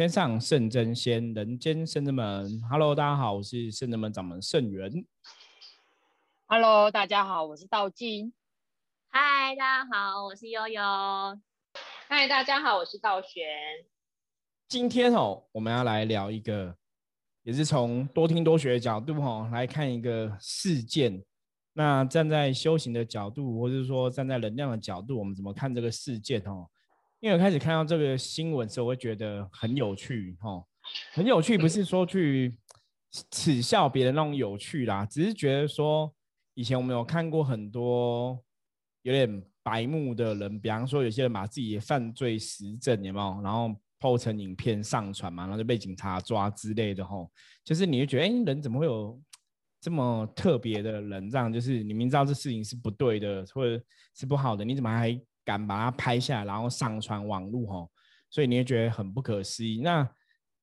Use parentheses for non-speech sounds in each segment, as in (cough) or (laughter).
天上圣真仙，人间圣真门。Hello，大家好，我是圣真门掌门圣元。Hello，大家好，我是道静。嗨，大家好，我是悠悠。嗨，大家好，我是道玄。今天哦，我们要来聊一个，也是从多听多学的角度哦来看一个事件。那站在修行的角度，或者说站在能量的角度，我们怎么看这个事件哦？因为我开始看到这个新闻时候，我会觉得很有趣哈，很有趣，不是说去耻笑别人那种有趣啦，只是觉得说，以前我们有看过很多有点白目的人，比方说有些人把自己的犯罪实证有没有，然后 PO 成影片上传嘛，然后就被警察抓之类的吼，就是你会觉得，哎，人怎么会有这么特别的人？这样就是你明知道这事情是不对的，或者是不好的，你怎么还？敢把它拍下来，然后上传网络哈，所以你会觉得很不可思议。那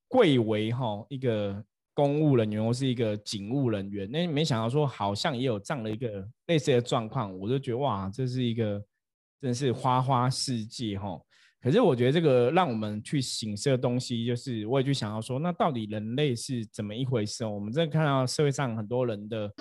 贵为哈一个公务人员或是一个警务人员，那没想到说好像也有这样的一个类似的状况，我就觉得哇，这是一个真是花花世界哈。可是我觉得这个让我们去醒思的东西，就是我也去想要说，那到底人类是怎么一回事？我们在看到社会上很多人的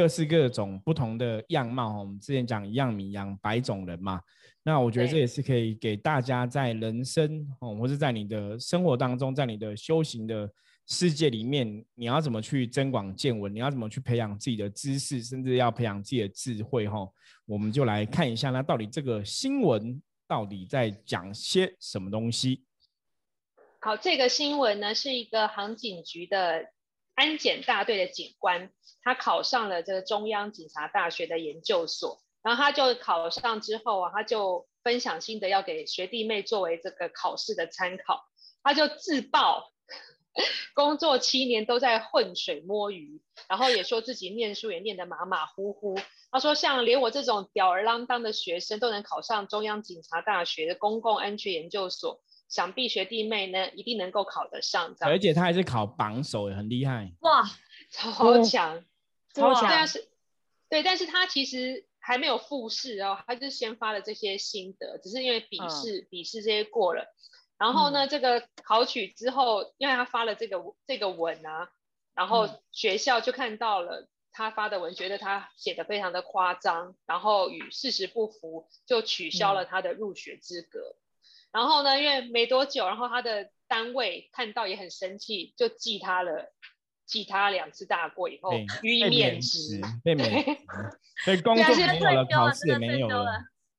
各式各种不同的样貌我们之前讲一样米养百种人嘛。那我觉得这也是可以给大家在人生哦，或是在你的生活当中，在你的修行的世界里面，你要怎么去增广见闻？你要怎么去培养自己的知识，甚至要培养自己的智慧？哈，我们就来看一下，那到底这个新闻到底在讲些什么东西？好，这个新闻呢是一个航警局的安检大队的警官，他考上了这个中央警察大学的研究所。然后他就考上之后啊，他就分享心得，要给学弟妹作为这个考试的参考。他就自曝工作七年都在浑水摸鱼，然后也说自己念书也念得马马虎虎。他说，像连我这种吊儿郎当的学生都能考上中央警察大学的公共安全研究所，想必学弟妹呢一定能够考得上。而且他还是考榜首，也很厉害。哇，超强，超强。但是，对，但是他其实。还没有复试哦，他就先发了这些心得，只是因为笔试笔试这些过了，然后呢，这个考取之后，因为他发了这个这个文啊，然后学校就看到了他发的文，觉得他写的非常的夸张，然后与事实不符，就取消了他的入学资格。然后呢，因为没多久，然后他的单位看到也很生气，就记他了。记他两次大过以后，予以免职，被免职，所以工作没有了，考试也没有了，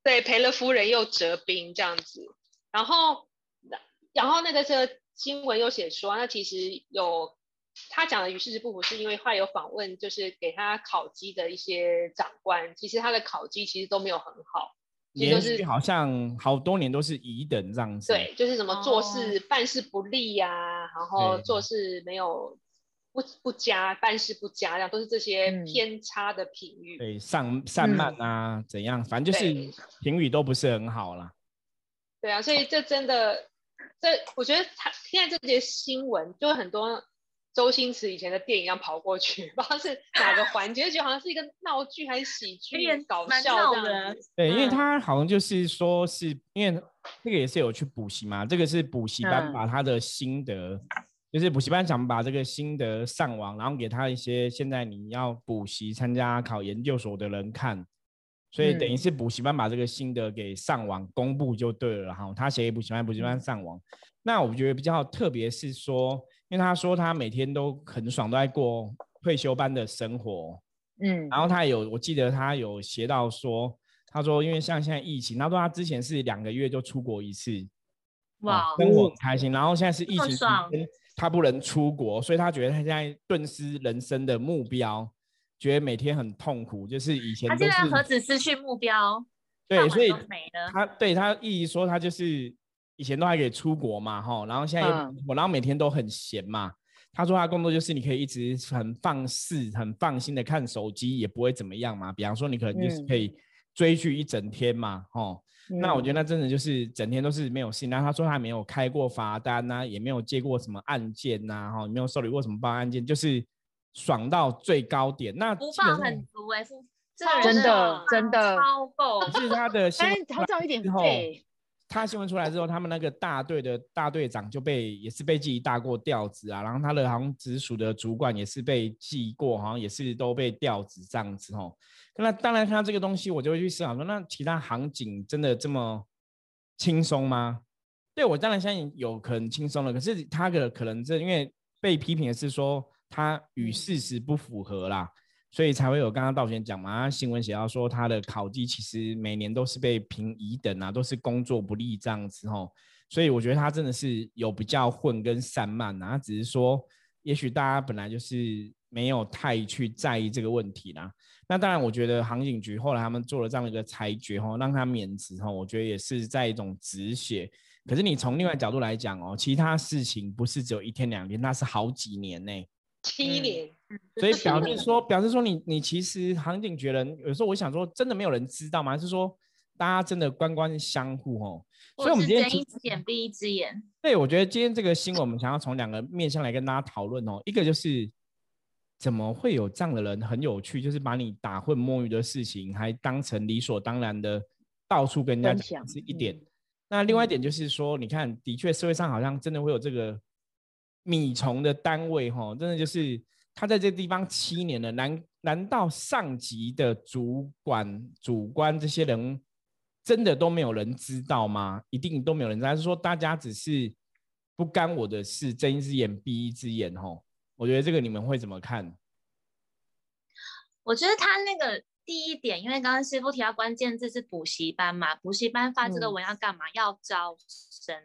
对，赔了夫人又折兵这样子。然后，然后那个这个新闻又写说，那其实有他讲的与事实不符，是因为他有访问，就是给他考绩的一些长官，其实他的考绩其实都没有很好，连续好像好多年都是乙等这样子。对，就是什么做事办事不利呀，然后做事没有。不不佳，办事不佳，这样都是这些偏差的评语。对，上散漫啊，怎样，反正就是评语都不是很好啦。对啊，所以这真的，这我觉得他现在这些新闻，就很多周星驰以前的电影要跑过去，(laughs) 不知道是哪个环节，觉得好像是一个闹剧还是喜剧，搞笑这样子。对，因为他好像就是说，是因为这个也是有去补习嘛，这个是补习班把他的心得。就是补习班想把这个心得上网，然后给他一些现在你要补习、参加考研究所的人看，所以等于是补习班把这个心得给上网公布就对了哈。他写给补习班，补习班上网。那我觉得比较特别是说，因为他说他每天都很爽，都在过退休班的生活。嗯，然后他有，我记得他有写到说，他说因为像现在疫情，他说他之前是两个月就出国一次，哇，生活很开心。然后现在是疫情期间。他不能出国，所以他觉得他现在顿失人生的目标，觉得每天很痛苦。就是以前他现在何止失去目标？对，所以他对他意义说，他就是以前都还可以出国嘛，哈，然后现在我然后每天都很闲嘛。他说他工作就是你可以一直很放肆、很放心的看手机，也不会怎么样嘛。比方说你可能就是可以追剧一整天嘛，哈。那我觉得那真的就是整天都是没有信。然后他说他没有开过罚单呐，也没有接过什么案件呐，哈，没有受理过什么报案件，就是爽到最高点。那不放很足哎，是真的真的超够。(laughs) 是他的，哎，好找一点后。他新闻出来之后，他们那个大队的大队长就被也是被记大过调子啊，然后他的好像直属的主管也是被记过，好像也是都被调职这样子哦。那当然看到这个东西，我就会去思考说，那其他行警真的这么轻松吗？对我当然相信有可能轻松了，可是他的可能是因为被批评的是说他与事实不符合啦。所以才会有刚刚道贤讲嘛，新闻写到说他的考绩其实每年都是被评乙等啊，都是工作不利这样子吼。所以我觉得他真的是有比较混跟散漫啊，只是说也许大家本来就是没有太去在意这个问题啦。那当然，我觉得航警局后来他们做了这样的一个裁决吼，让他免职吼，我觉得也是在一种止血。可是你从另外角度来讲哦，其他事情不是只有一天两天，那是好几年呢。七年，(laughs) 所以表示说，表示说你你其实航警局人有时候我想说，真的没有人知道吗？还是说大家真的官官相护哦？所以我们今天睁一只眼闭一只眼。对，我觉得今天这个新闻，我们想要从两个面向来跟大家讨论哦。一个就是怎么会有这样的人很有趣，就是把你打混摸鱼的事情，还当成理所当然的到处跟人家讲是一点。那另外一点就是说，你看，的确社会上好像真的会有这个。米虫的单位，哈，真的就是他在这个地方七年了，难难道上级的主管、主官这些人真的都没有人知道吗？一定都没有人知道，还是说大家只是不干我的事，睁一只眼闭一只眼？哈，我觉得这个你们会怎么看？我觉得他那个第一点，因为刚刚师傅提到关键字是补习班嘛，补习班发这个文要干嘛？要招生，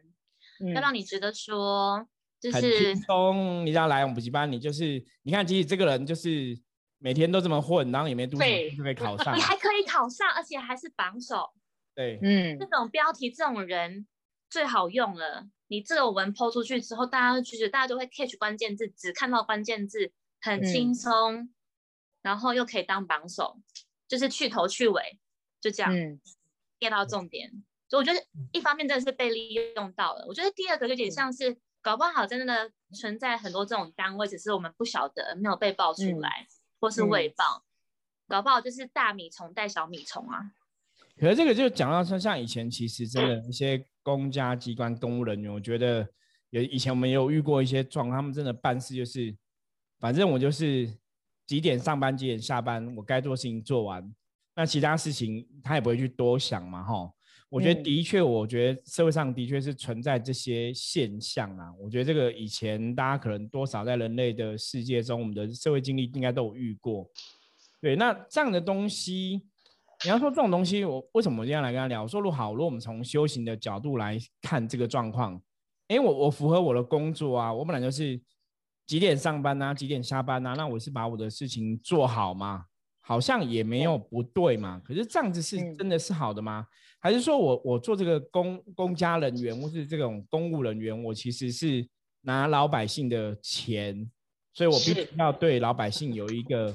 要让你觉得说。很轻松，你要来我们补习班，你就是你看，其实这个人就是每天都这么混，然后也没读书就可以考上，你还可以考上，而且还是榜首。对，嗯，这种标题这种人最好用了。你这个文抛出去之后，大家就觉得大家都会 catch 关键字，只看到关键字，很轻松，然后又可以当榜首，就是去头去尾，就这样 get 到重点。所以我觉得一方面真的是被利用到了，我觉得第二个有点像是。搞不好真的存在很多这种单位，只是我们不晓得，没有被爆出来，或是未爆。搞不好就是大米虫带小米虫啊。可是这个就讲到说，像以前其实真的一些公家机关公务人员，我觉得有以前我们也有遇过一些状况，他们真的办事就是，反正我就是几点上班几点下班，我该做事情做完，那其他事情他也不会去多想嘛，哈。我觉得的确，我觉得社会上的确是存在这些现象啊。我觉得这个以前大家可能多少在人类的世界中，我们的社会经历应该都有遇过。对，那这样的东西，你要说这种东西，我为什么我今天来跟他聊？我说，如果好，如果我们从修行的角度来看这个状况，哎，我我符合我的工作啊，我本来就是几点上班啊，几点下班啊，那我是把我的事情做好嘛，好像也没有不对嘛。可是这样子是真的是好的吗？还是说我我做这个公公家人员或是这种公务人员，我其实是拿老百姓的钱，所以我必须要对老百姓有一个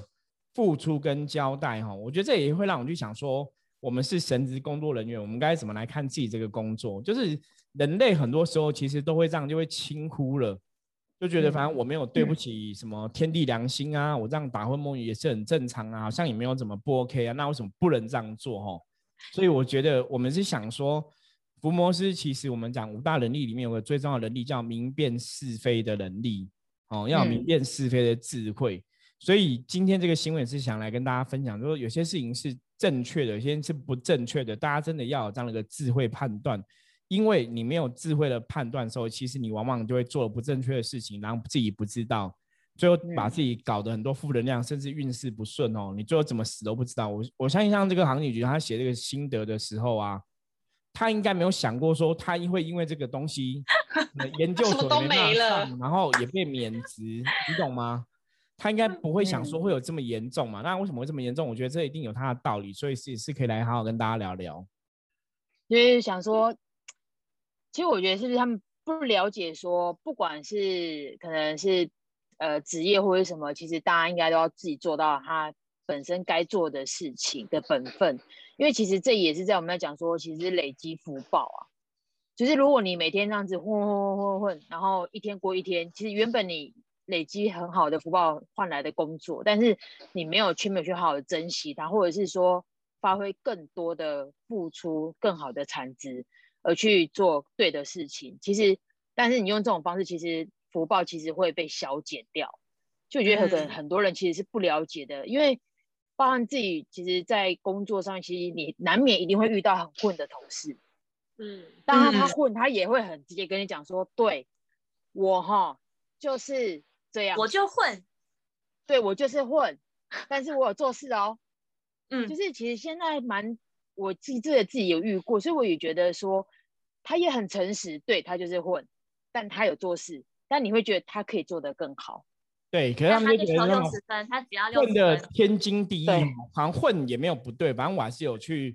付出跟交代哈。我觉得这也会让我去想说，我们是神职工作人员，我们该怎么来看自己这个工作？就是人类很多时候其实都会这样，就会轻忽了，就觉得反正我没有对不起什么天地良心啊，我这样打混摸鱼也是很正常啊，好像也没有怎么不 OK 啊，那为什么不能这样做哈？所以我觉得我们是想说，福摩斯其实我们讲五大能力里面有个最重要的能力叫明辨是非的能力，哦，要明辨是非的智慧。所以今天这个新闻是想来跟大家分享，说有些事情是正确的，有些是不正确的，大家真的要有这样的一个智慧判断。因为你没有智慧的判断的时候，其实你往往就会做了不正确的事情，然后自己不知道。最后把自己搞得很多负能量，甚至运势不顺哦。你最后怎么死都不知道。我我相信像这个航警局他写这个心得的时候啊，他应该没有想过说他会因为这个东西研究 (laughs) 所都没了，然后也被免职，你懂吗？他应该不会想说会有这么严重嘛？那为什么会这么严重？我觉得这一定有他的道理，所以是是可以来好好跟大家聊聊。因为想说，其实我觉得是不是他们不了解说，不管是可能是。呃，职业或者什么，其实大家应该都要自己做到他本身该做的事情的本分，因为其实这也是在我们在讲说，其实累积福报啊。就是如果你每天这样子混混混混混，然后一天过一天，其实原本你累积很好的福报换来的工作，但是你没有去没有去好好珍惜它，或者是说发挥更多的付出，更好的产值，而去做对的事情。其实，但是你用这种方式，其实福报其实会被消减掉。就我觉得很很多人其实是不了解的，因为包含自己，其实，在工作上，其实你难免一定会遇到很混的同事。嗯，当然他混，他也会很直接跟你讲说，对我哈就是这样，我就混，对我就是混，(laughs) 但是我有做事哦。嗯，就是其实现在蛮，我自己自己有遇过，所以我也觉得说他也很诚实，对他就是混，但他有做事，但你会觉得他可以做得更好。对，可是他们就觉得六十分，他只要六混的天经地义，好像混也没有不对，反正我还是有去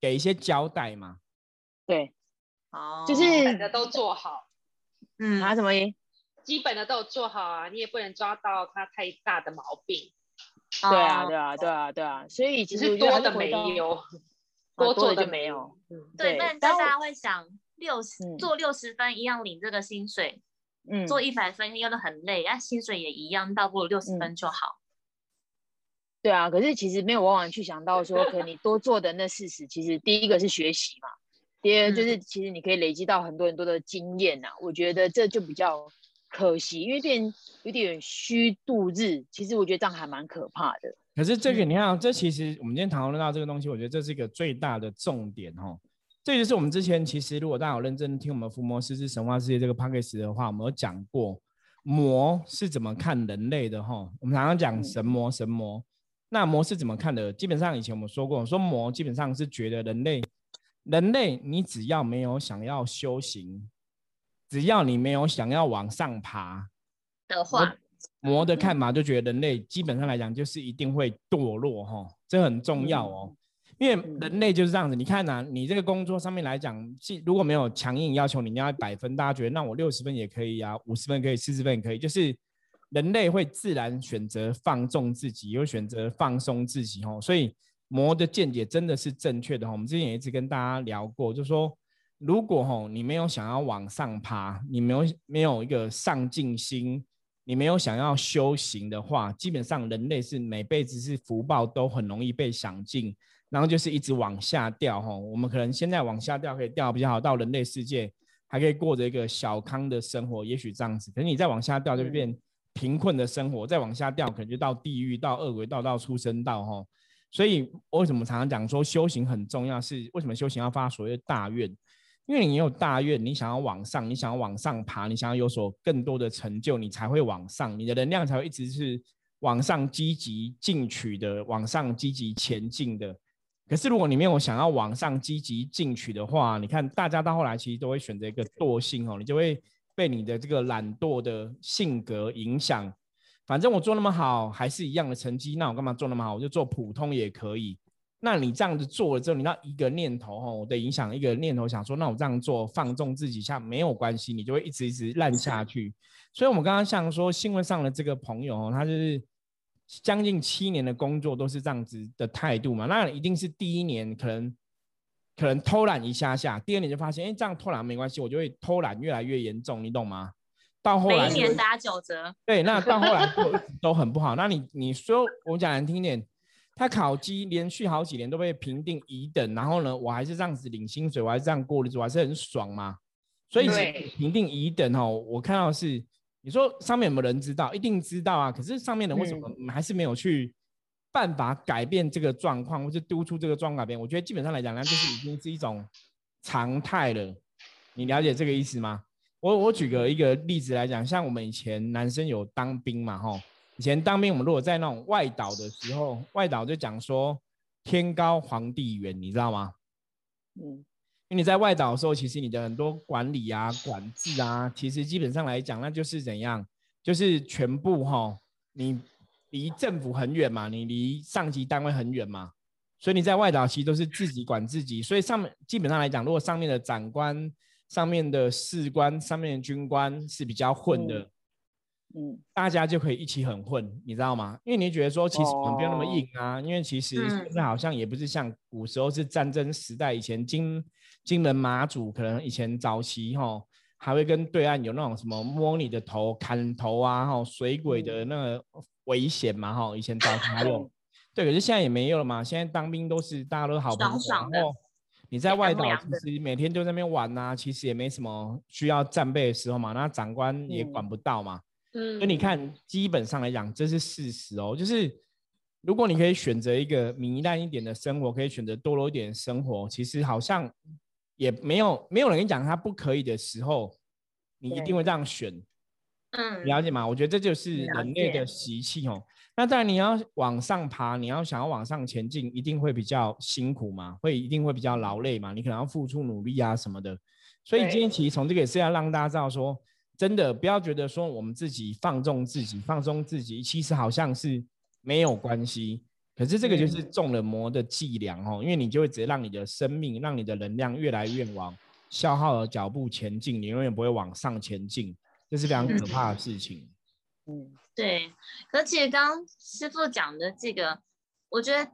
给一些交代嘛。对，哦，就是基本的都做好，嗯，啊，什么意基本的都有做好啊，你也不能抓到他太大的毛病。对啊，对啊，对啊，对啊，所以其实多的没有，多做的没有。嗯，对，但大家会想，六十做六十分一样领这个薪水，嗯，做一百分又都很累，那薪水也一样，倒不如六十分就好。对啊，可是其实没有往往去想到说，可能你多做的那四十，其实第一个是学习嘛。第二就是，其实你可以累积到很多很多的经验呐，我觉得这就比较可惜，因为变有点虚度日，其实我觉得这样还蛮可怕的。可是这个你看，这其实我们今天讨论到这个东西，我觉得这是一个最大的重点哈。这就是我们之前其实如果大家有认真听我们伏魔师之神话世界这个 p a c k a g e 的话，我们有讲过魔是怎么看人类的哈。我们常常讲神魔神魔，那魔是怎么看的？基本上以前我们说过，说魔基本上是觉得人类。人类，你只要没有想要修行，只要你没有想要往上爬的话，魔的看法就觉得人类基本上来讲就是一定会堕落哈，这很重要哦。因为人类就是这样子，你看呐，你这个工作上面来讲，既如果没有强硬要求你要一百分，大家觉得那我六十分也可以啊，五十分可以，四十分也可以，就是人类会自然选择放纵自己，又选择放松自己哦，所以。魔的见解真的是正确的哈，我们之前也一直跟大家聊过，就是说，如果哈你没有想要往上爬，你没有没有一个上进心，你没有想要修行的话，基本上人类是每辈子是福报都很容易被享尽，然后就是一直往下掉哈。我们可能现在往下掉可以掉比较好，到人类世界还可以过着一个小康的生活，也许这样子。可是你再往下掉就变贫困的生活，再往下掉可能就到地狱、到恶鬼道、到出生道哈。所以为什么常常讲说修行很重要？是为什么修行要发所谓的大愿？因为你有大愿，你想要往上，你想要往上爬，你想要有所更多的成就，你才会往上，你的能量才会一直是往上积极进取的，往上积极前进的。可是如果你没有想要往上积极进取的话，你看大家到后来其实都会选择一个惰性哦，你就会被你的这个懒惰的性格影响。反正我做那么好，还是一样的成绩，那我干嘛做那么好？我就做普通也可以。那你这样子做了之后，你那一个念头哈，我的影响一个念头，想说，那我这样做放纵自己一下没有关系，你就会一直一直烂下去。所以，我们刚刚像说新闻上的这个朋友哦，他就是将近七年的工作都是这样子的态度嘛。那一定是第一年可能可能偷懒一下下，第二年就发现，哎，这样偷懒没关系，我就会偷懒越来越严重，你懂吗？到后来每一年打九折，对，那到后来都都很不好。那你你说我讲难听点，他考绩连续好几年都被评定乙等，然后呢，我还是这样子领薪水，我还是这样过日子，我还是很爽嘛。所以评定乙等哦，我看到是你说上面有没有人知道？一定知道啊。可是上面的为什么还是没有去办法改变这个状况，或是督促这个状况改变？我觉得基本上来讲，那就是已经是一种常态了。你了解这个意思吗？我我举个一个例子来讲，像我们以前男生有当兵嘛，吼，以前当兵，我们如果在那种外岛的时候，外岛就讲说天高皇帝远，你知道吗？嗯，因为你在外岛的时候，其实你的很多管理啊、管制啊，其实基本上来讲，那就是怎样，就是全部哈，你离政府很远嘛，你离上级单位很远嘛，所以你在外岛其实都是自己管自己，所以上面基本上来讲，如果上面的长官。上面的士官、上面的军官是比较混的，嗯，大家就可以一起很混，你知道吗？因为你觉得说，其实我们不用那么硬啊，因为其实现在好像也不是像古时候是战争时代，以前金金门马祖可能以前早期哈，还会跟对岸有那种什么摸你的头、砍头啊，哈，水鬼的那个危险嘛，哈，以前早期还有，对，可是现在也没有了嘛，现在当兵都是大家都好朋友，然后。你在外岛其实每天就在那边玩呐、其实也没什么需要战备的时候嘛，那长官也管嗯不到嘛。嗯，所以你看，基本上来讲，这是事实哦。就是如果你可以选择一个糜烂一点的生活，可以选择堕落一点的生活，其实好像也没有没有人跟你讲他不可以的时候，你一定会这样选。嗯，了解吗？我觉得这就是人类的习气哦。那当然，你要往上爬，你要想要往上前进，一定会比较辛苦嘛，会一定会比较劳累嘛，你可能要付出努力啊什么的。所以今天对其实从这个也是要让大家知道说，真的不要觉得说我们自己放纵自己、放松自己，其实好像是没有关系。可是这个就是中了魔的伎俩哦，因为你就会直接让你的生命、让你的能量越来越往消耗的脚步前进，你永远不会往上前进，这是非常可怕的事情。嗯，对，可是其实刚刚师傅讲的这个，我觉得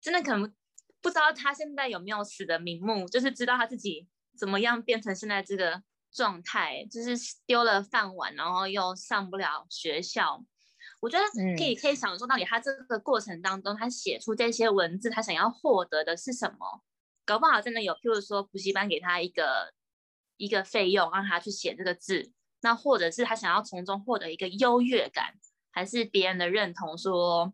真的可能不知道他现在有没有死的瞑目，就是知道他自己怎么样变成现在这个状态，就是丢了饭碗，然后又上不了学校。我觉得可以可以想说，到底他这个过程当中，他写出这些文字，他想要获得的是什么？搞不好真的有，譬如说补习班给他一个一个费用，让他去写这个字，那或者是他想要从中获得一个优越感，还是别人的认同说，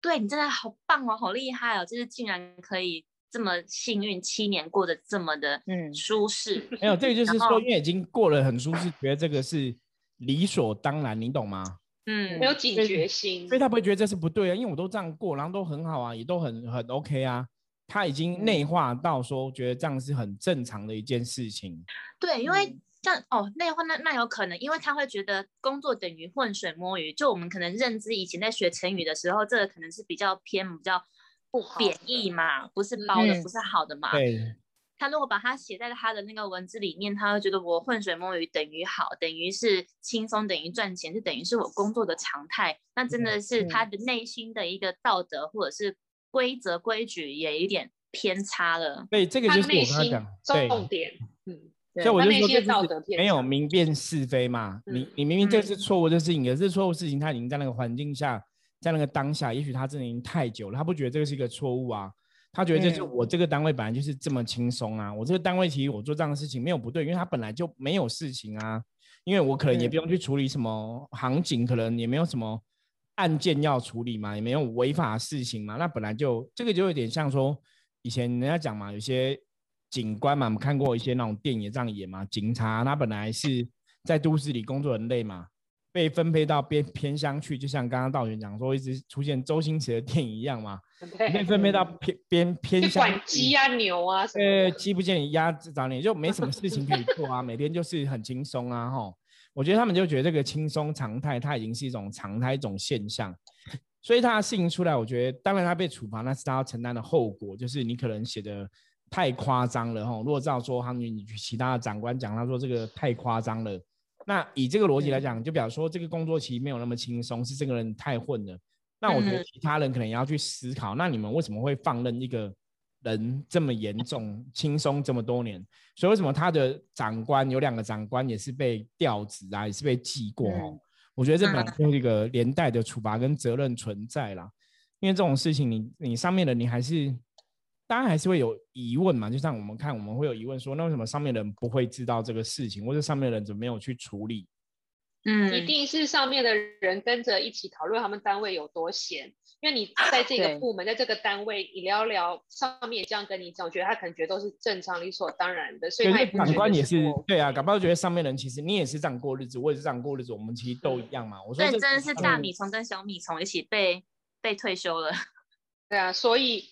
对你真的好棒哦，好厉害哦，就是竟然可以这么幸运，七年过得这么的嗯舒适。(laughs) 没有，这个就是说，因为已经过了很舒适，觉得这个是理所当然，你懂吗？嗯没有警觉心所以，他不会觉得这是不对啊，因为我都这样过，然后都很好啊，也都很很 OK 啊。他已经嗯内化到说，觉得这样是很正常的一件事情。对，因为嗯这样哦，那话那那有可能，因为他会觉得工作等于浑水摸鱼。就我们可能认知以前在学成语的时候，这个可能是比较偏比较不贬义嘛，不是包的，嗯不是好的嘛。对，他如果把它写在他的那个文字里面，他会觉得我浑水摸鱼等于好，等于是轻松，等于赚钱，是等于是我工作的常态。那真的是他的内心的一个道德或者是规则规矩也有点偏差了。对这个就是我跟他讲，对，重点，嗯，所以我就说这他内心的道就是德没有明辨是非嘛。你嗯你明明这嗯是错误的事情，可是错误事情他已经在那个环境下，在那个当下，也许他真的已经太久了，他不觉得这个是一个错误啊。他觉得这是嗯我这个单位本来就是这么轻松啊，我这个单位其实我做这样的事情没有不对，因为他本来就没有事情啊，因为我可能也嗯不用去处理什么行警，可能也没有什么案件要处理嘛，也没有违法事情嘛，那本来就这个就有点像说以前人家讲嘛，有些警官嘛，我们看过一些那种电影也这样演嘛，警察他本来是在都市里工作很累嘛，被分配到偏偏乡去，就像刚刚道玄讲说，一直出现周星驰的电影一样嘛，(laughs) 被，分配到偏边偏去乡管鸡啊、牛啊什么呃，的，鸡不见鸭早点，就没什么事情可以做啊，(laughs) 每天就是很轻松啊，吼。我觉得他们就觉得这个轻松常态，它已经是一种常态，一种现象。所以他的事情出来，我觉得当然他被处罚，那是他要承担的后果，就是你可能写的太夸张了，吼。如果照说他们你其他的长官讲，他说这个太夸张了，那以这个逻辑来讲，就表示说这个工作其实没有那么轻松，是这个人太混了。那我觉得嗯其他人可能也要去思考，那你们为什么会放任一个人这么严重、轻松这么多年？所以为什么他的长官有两个长官也是被调职啊，也是被记过哦？嗯我觉得这本来就是一个连带的处罚跟责任存在啦。因为这种事情你，你上面的你还是，当然还是会有疑问嘛。就像我们看，我们会有疑问说，那为什么上面的人不会知道这个事情，或者上面的人怎么没有去处理？嗯，一定是上面的人跟着一起讨论他们单位有多闲，因为你在这个部门，在这个单位，你聊聊上面也这样跟你讲，我觉得他可能觉得都是正常理所当然的，所以对，他长也不觉得官也是不对啊，搞不好觉得上面人其实你也是这样过日子，我也是这样过日子，我们其实都一样嘛。我说对，这真的是大嗯米虫跟小米虫一起被被退休了。(laughs) 对啊，所以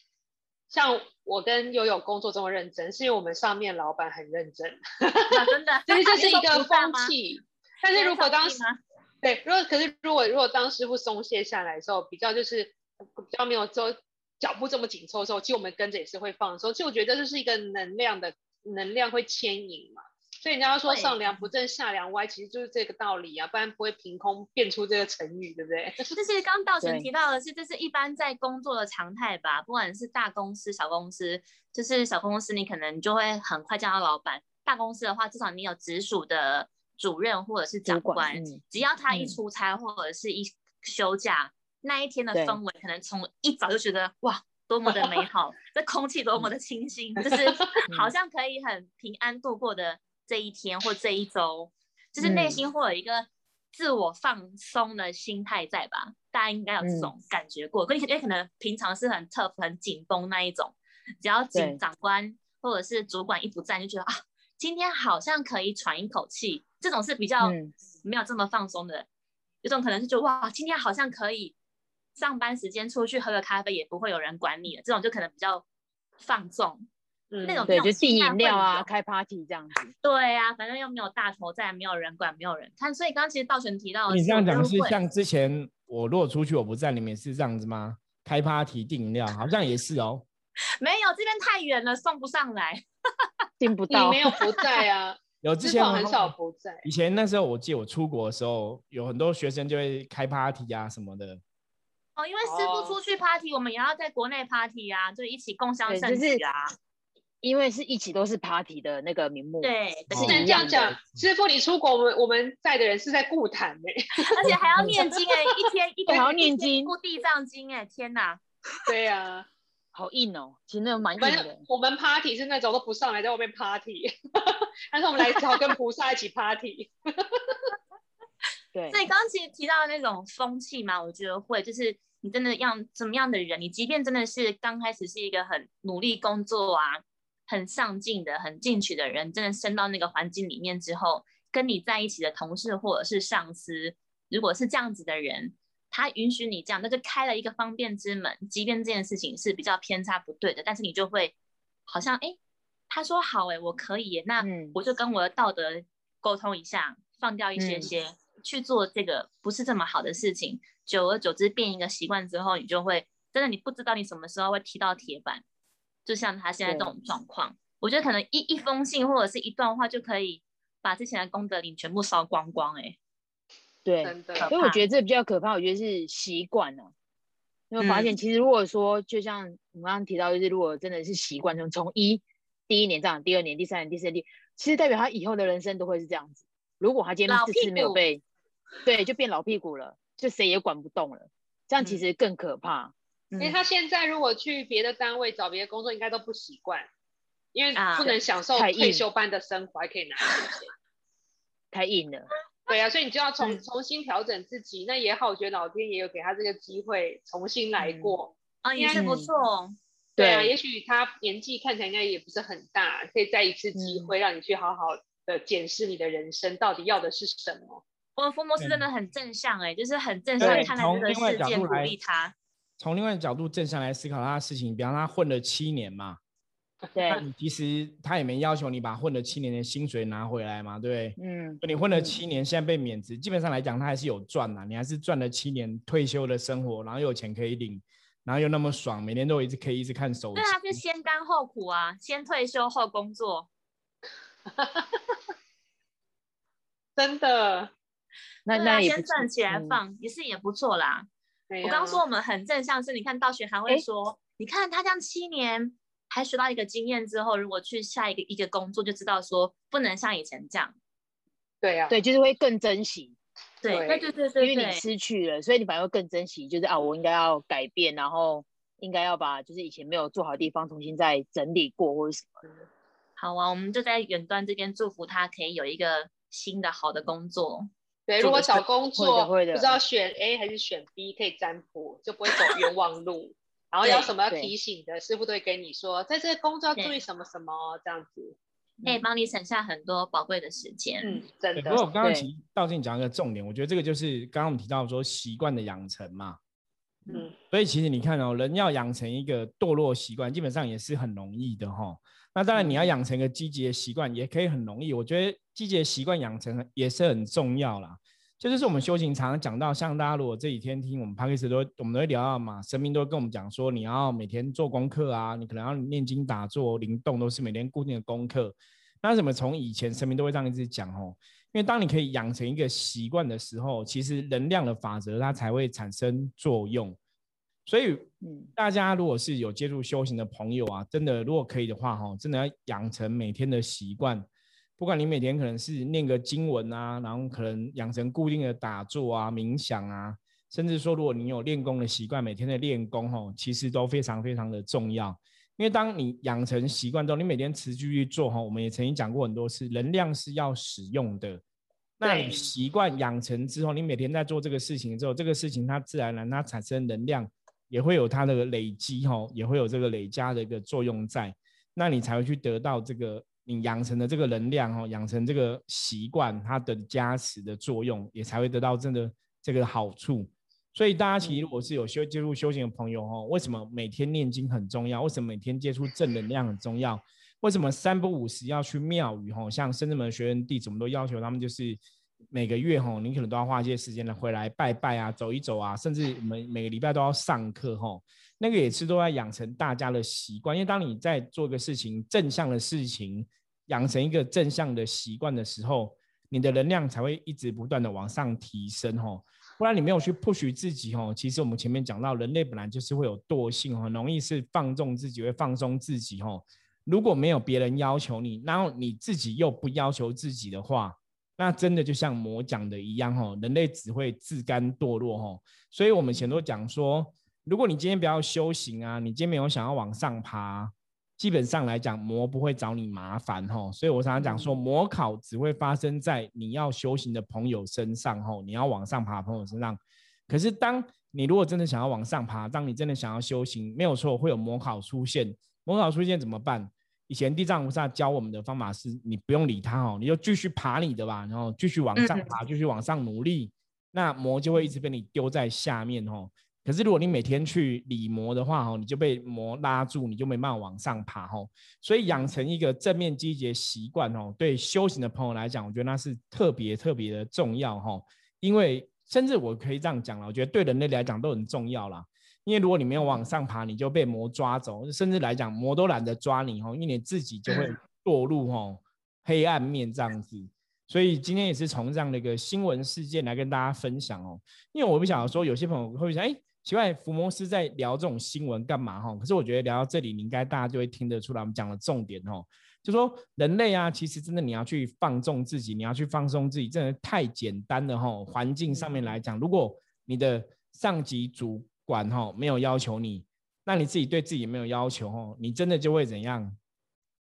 像我跟悠悠工作这么认真，是因为我们上面老板很认真，啊真的，(laughs) 就是这是一个风气。但是如果当时？对，如果可是如果如果当师傅松懈下来的时候，比较就是比较没有做脚步这么紧凑的时候，其实我们跟着也是会放松。其实我觉得这是一个能量的能量会牵引嘛。所以人家说上梁不正下梁歪，其实就是这个道理啊，不然不会凭空变出这个成语，对不对？(laughs) 就是刚道成提到的是，这是一般在工作的常态吧，不管是大公司、小公司，就是小公司你可能就会很快叫到老板，大公司的话，至少你有直属的主任或者是长官，嗯只要他一嗯出差或者是一休假，那一天的氛围可能从一早就觉得哇。多么的美好，(laughs) 这空气多么的清新，就是 (laughs) 好像可以很平安度过的这一天或这一周，就是内心会有一个自我放松的心态在吧？大家应该有这种感觉过，可因为可能平常是很 tough 很紧绷那一种，只要警长官或者是主管一不在，就觉得啊，今天好像可以喘一口气，这种是比较没有这么放松的。有种可能是就哇，今天好像可以上班时间出去喝个咖啡，也不会有人管你了。这种就可能比较放纵，嗯，那种对，就订饮料啊，开 party 这样子。对啊，反正又没有大头在，没有人管，没有人看。所以刚刚其实道玄提到，你这样讲是像之前我如果出去我不在，里面是这样子吗？开 party 订饮料，好像也是哦。(laughs) 没有，这边太远了，送不上来，(laughs) 订不到。你没有不在啊。(laughs) 有之前很少不在。以前那时候，我记得我出国的时候，有很多学生就会开 party 啊什么的。哦，因为师傅出去 party，我们也要在国内 party 啊，就一起共享盛举啊。因为是一起都是 party 的那个名目。对，是这样讲。师傅你出国，我们我们在的人是在固坛哎，而且还要念经哎，一天一 (laughs) 还要念经，顾地藏经哎，天哪。(laughs) 对呀。好硬哦，其实那蛮硬的。我们 party 是那种都不上来，在外面 party，(laughs) 但是我们来只好跟菩萨一起 party。对，所以刚刚其实提到的那种风气嘛，我觉得会，就是你真的要怎么样的人，你即便真的是刚开始是一个很努力工作啊、很上进的、很进取的人，真的升到那个环境里面之后，跟你在一起的同事或者是上司，如果是这样子的人。他允许你这样，那就开了一个方便之门。即便这件事情是比较偏差不对的，但是你就会好像哎，他说好哎，我可以，那我就跟我的道德沟通一下，放掉一些些去做这个不是这么好的事情。久而久之变一个习惯之后，你就会真的你不知道你什么时候会踢到铁板。就像他现在这种状况，我觉得可能一一封信或者是一段话就可以把之前的功德林全部烧光光哎。对，所以我觉得这比较可怕。我觉得是习惯了，因为发现其实如果说，就像我们刚刚提到，就是如果真的是习惯，从从一第一年这样，第二年、第三年、第四年，其实代表他以后的人生都会是这样子。如果他今天四次没有被，对，就变老屁股了，就谁也管不动了。这样其实更可怕。因为他现在如果去别的单位找别的工作，应该都不习惯，因为不能享受退休般的生活，还可以拿钱，(laughs) 太硬了。对啊，所以你就要重重新调整自己。那也好，我觉得老天也有给他这个机会重新来过啊，也是不错。对啊，也许他年纪看起来应该也不是很大，可以再一次机会让你去好好的检视你的人生到底要的是什么。我的福摩斯真的很正向哎，就是很正向看待这个世界，鼓励他。从另外的角度正向来思考他的事情，比方他混了七年嘛。对，其实他也没要求你把混了七年的薪水拿回来嘛，对不对？嗯，你混了七年，现在被免职，基本上来讲，他还是有赚的，你还是赚了七年退休的生活，然后又有钱可以领，然后又那么爽，每天都一直可以一直看手机。对啊，是先甘后苦啊，先退休后工作。(laughs) 真的，那那也先赚起来放，也是也不错啦。我刚说我们很正向，是你看道学还会说，你看他这样七年。还学到一个经验之后，如果去下一个一个工作，就知道说不能像以前这样。对呀，对，就是会更珍惜。对对对对对，因为你失去了，所以你反而会更珍惜。就是啊，我应该要改变，然后应该要把就是以前没有做好的地方重新再整理过，或者什么。好啊，我们就在远端这边祝福他可以有一个新的好的工作。对，如果找工作不知道选 A 还是选 B，可以占卜，就不会走冤枉路。然后有什么要提醒的，师傅都会跟你说，在这个工作要注意什么什么这样子，可以帮你省下很多宝贵的时间。嗯，真的。不过我刚刚提道静讲一个重点，我觉得这个就是刚刚我们提到说习惯的养成嘛。嗯。所以其实你看哦，人要养成一个堕落习惯，基本上也是很容易的哈。那当然你要养成一个积极的习惯，也可以很容易。我觉得积极的习惯养成也是很重要啦。这就是我们修行常常讲到，像大家如果这几天听我们 p a d c a s 都我们都会聊到嘛，神明都会跟我们讲说，你要每天做功课啊，你可能要念经打坐、灵动，都是每天固定的功课。那怎么从以前神明都会这样一直讲哦？因为当你可以养成一个习惯的时候，其实能量的法则它才会产生作用。所以，嗯，大家如果是有接触修行的朋友啊，真的如果可以的话，哈，真的要养成每天的习惯。不管你每天可能是念个经文啊，然后可能养成固定的打坐啊、冥想啊，甚至说如果你有练功的习惯，每天的练功吼，其实都非常非常的重要。因为当你养成习惯之后，你每天持续去做哈，我们也曾经讲过很多次，能量是要使用的。那你习惯养成之后，你每天在做这个事情之后，这个事情它自然而然它产生能量，也会有它的累积哈，也会有这个累加的一个作用在，那你才会去得到这个你养成的这个能量哈，养成这个习惯它的加持的作用，也才会得到真的这个好处。所以大家其实如果是有修接触修行的朋友哈，为什么每天念经很重要？为什么每天接触正能量很重要？为什么三不五时要去庙宇哈？像深圳门学员弟子，我们都要求他们就是每个月哈，你可能都要花一些时间来回来拜拜啊，走一走啊，甚至我们每个礼拜都要上课哈。那个也是都在养成大家的习惯，因为当你在做一个事情正向的事情，养成一个正向的习惯的时候，你的能量才会一直不断的往上提升哈。不然你没有去 push 自己哦，其实我们前面讲到，人类本来就是会有惰性，很容易是放纵自己，会放松自己哦。如果没有别人要求你，然后你自己又不要求自己的话，那真的就像魔讲的一样哦，人类只会自甘堕落哦。所以我们前都讲说，如果你今天不要修行啊，你今天没有想要往上爬。基本上来讲，魔不会找你麻烦哈，所以我常常讲说，魔考只会发生在你要修行的朋友身上哈，你要往上爬朋友身上。可是，当你如果真的想要往上爬，当你真的想要修行，没有错，会有魔考出现。魔考出现怎么办？以前地藏菩萨教我们的方法是，你不用理他哦，你就继续爬你的吧，然后继续往上爬，继续往上努力，那魔就会一直被你丢在下面哦。可是如果你每天去理魔的话，哦，你就被魔拉住，你就没办法往上爬，哦。所以养成一个正面积极习惯，哦，对修行的朋友来讲，我觉得那是特别特别的重要，哈。因为甚至我可以这样讲了，我觉得对人类来讲都很重要啦。因为如果你没有往上爬，你就被魔抓走，甚至来讲魔都懒得抓你，哦，因为你自己就会堕入，哦，黑暗面这样子。所以今天也是从这样的一个新闻事件来跟大家分享，哦。因为我不想说有些朋友会想，哎。奇怪，福摩斯在聊这种新闻干嘛哈？可是我觉得聊到这里，你应该大家就会听得出来，我们讲的重点哦，就说人类啊，其实真的你要去放纵自己，你要去放松自己，真的太简单了哈。环境上面来讲，如果你的上级主管哈没有要求你，那你自己对自己没有要求哦，你真的就会怎样？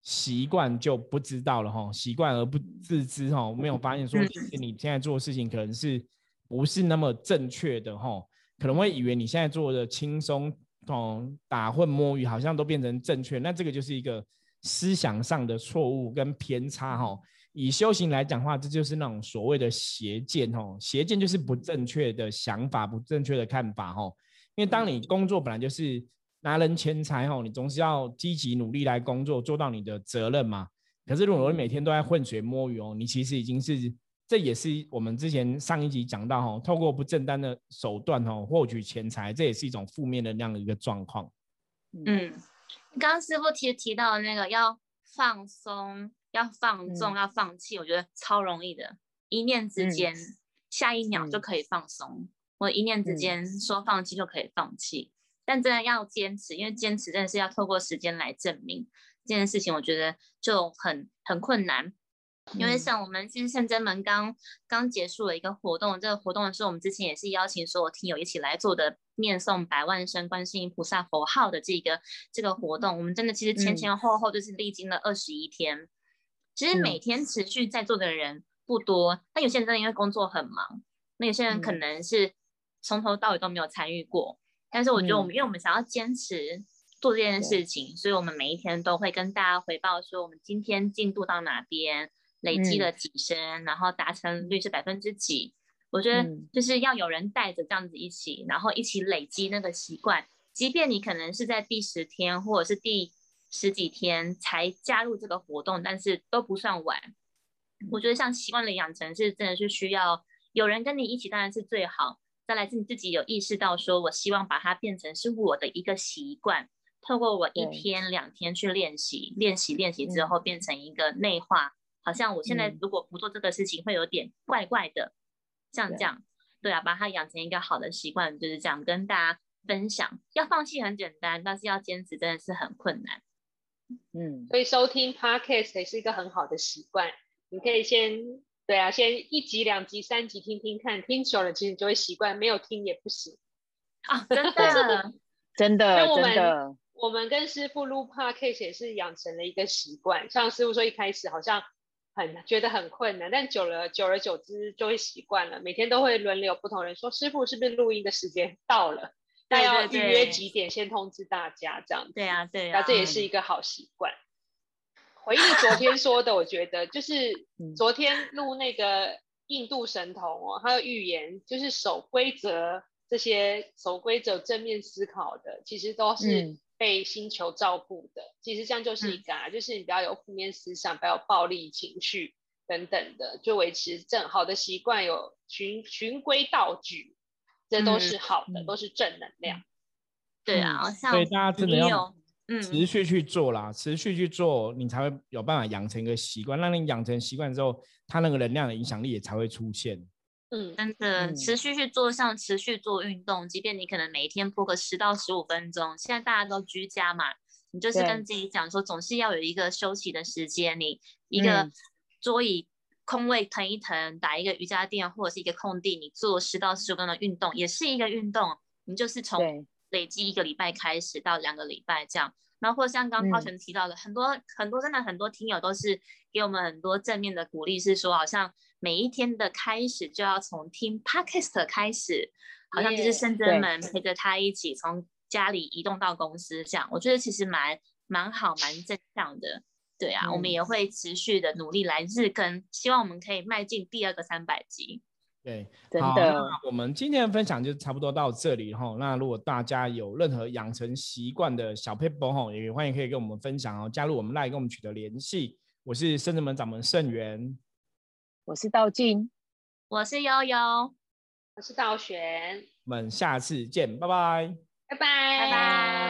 习惯就不知道了哈，习惯而不自知哈，没有发现说，其实你现在做的事情可能是不是那么正确的哈。可能会以为你现在做的轻松哦，打混摸鱼好像都变成正确，那这个就是一个思想上的错误跟偏差哈。以修行来讲话，这就是那种所谓的邪见哦，邪见就是不正确的想法、不正确的看法哈。因为当你工作本来就是拿人钱财吼，你总是要积极努力来工作，做到你的责任嘛。可是如果你每天都在浑水摸鱼哦，你其实已经是。这也是我们之前上一集讲到哈，透过不正当的手段哈获取钱财，这也是一种负面的那样的一个状况。嗯，刚刚师傅提提到那个要放松、要放纵、要放弃，我觉得超容易的，一念之间，下一秒就可以放松，或一念之间说放弃就可以放弃。但真的要坚持，因为坚持真的是要透过时间来证明这件事情，我觉得就很很困难。因为像我们其实圣真门刚刚结束了一个活动，这个活动的时候，我们之前也是邀请所有听友一起来做的念诵百万声观世音菩萨佛号的这个这个活动。我们真的其实前前后后就是历经了二十一天，其实每天持续在做的人不多，但有些人真的因为工作很忙，那有些人可能是从头到尾都没有参与过。但是我觉得我们因为我们想要坚持做这件事情，所以我们每一天都会跟大家回报说我们今天进度到哪边。累积了几声，然后达成率是百分之几？我觉得就是要有人带着这样子一起，然后一起累积那个习惯。即便你可能是在第十天或者是第十几天才加入这个活动，但是都不算晚。我觉得像习惯的养成是真的是需要有人跟你一起，当然是最好。再来是你自己有意识到说，我希望把它变成是我的一个习惯，透过我一天两天去练习，练习练习之后变成一个内化。好像我现在如果不做这个事情，会有点怪怪的，像这样，对啊，把它养成一个好的习惯，就是这样跟大家分享。要放弃很简单，但是要坚持真的是很困难。嗯，所以收听 podcast 也是一个很好的习惯。你可以先对啊，先一集、两集、三集听听看，听久了其实就会习惯，没有听也不行 (laughs) 啊，(laughs) 真的，真的，我们我们跟师傅录 podcast 也是养成了一个习惯，像师傅说一开始好像很觉得很困难，但久了久而久之就会习惯了，每天都会轮流不同人说师傅是不是录音的时间到了，那要预约几点先通知大家这样。对啊，对啊，这也是一个好习惯。回忆昨天说的，我觉得就是 (laughs) 昨天录那个印度神童哦，他的预言就是守规则，这些守规则、正面思考的，其实都是被星球照顾的。其实这样就是一个，啊，就是你不要有负面思想，不要有暴力情绪等等的，就维持正好的习惯，有循循规蹈矩，这都是好的，都是正能量。对啊，像所以大家真的要。持续去做啦，持续去做，你才会有办法养成一个习惯。让你养成习惯之后，它那个能量的影响力也才会出现。嗯，真的，持续去做，像持续做运动，即便你可能每天播个十到十五分钟。现在大家都居家嘛，你就是跟自己讲说，总是要有一个休息的时间。你一个桌椅空位腾一腾，打一个瑜伽垫或者是一个空地，你做十到十五分钟的运动，也是一个运动。你就是从累积一个礼拜开始到两个礼拜这样，然后或像刚浩璇提到的，很多很多真的很多听友都是给我们很多正面的鼓励，是说好像每一天的开始就要从听 podcast 开始，好像就是圣真们陪着他一起从家里移动到公司这样，我觉得其实蛮蛮好蛮正向的，对啊，我们也会持续的努力来日更，希望我们可以迈进第二个三百集。对，好，那我们今天的分享就差不多到这里哈。那如果大家有任何养成习惯的小 paper 哈，也欢迎可以跟我们分享哦，加入我们赖跟我们取得联系。我是圣智门掌门圣元，我是道静，我是悠悠，我是道玄，我们下次见，拜拜，拜拜，拜拜。